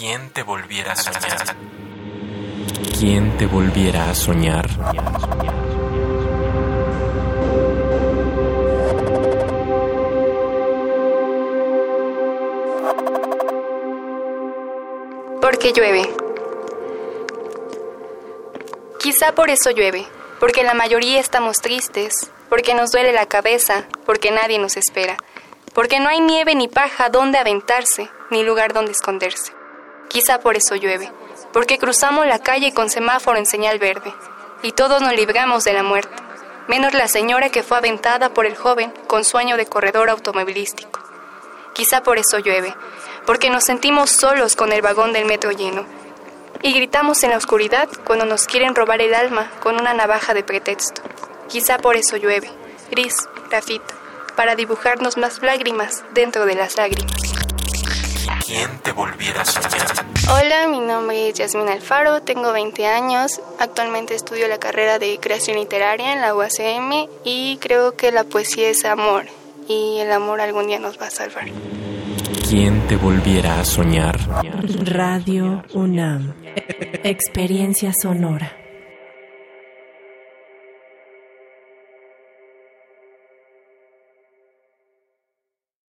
¿Quién te volviera a soñar? ¿Quién te volviera a soñar? Porque llueve. Quizá por eso llueve, porque la mayoría estamos tristes, porque nos duele la cabeza, porque nadie nos espera, porque no hay nieve ni paja donde aventarse, ni lugar donde esconderse. Quizá por eso llueve, porque cruzamos la calle con semáforo en señal verde, y todos nos libramos de la muerte, menos la señora que fue aventada por el joven con sueño de corredor automovilístico. Quizá por eso llueve, porque nos sentimos solos con el vagón del metro lleno, y gritamos en la oscuridad cuando nos quieren robar el alma con una navaja de pretexto. Quizá por eso llueve, gris, grafito, para dibujarnos más lágrimas dentro de las lágrimas. ¿Quién te volviera a soñar? Hola, mi nombre es Yasmin Alfaro, tengo 20 años, actualmente estudio la carrera de creación literaria en la UACM y creo que la poesía es amor y el amor algún día nos va a salvar. ¿Quién te volviera a soñar? Radio UNAM. Experiencia sonora.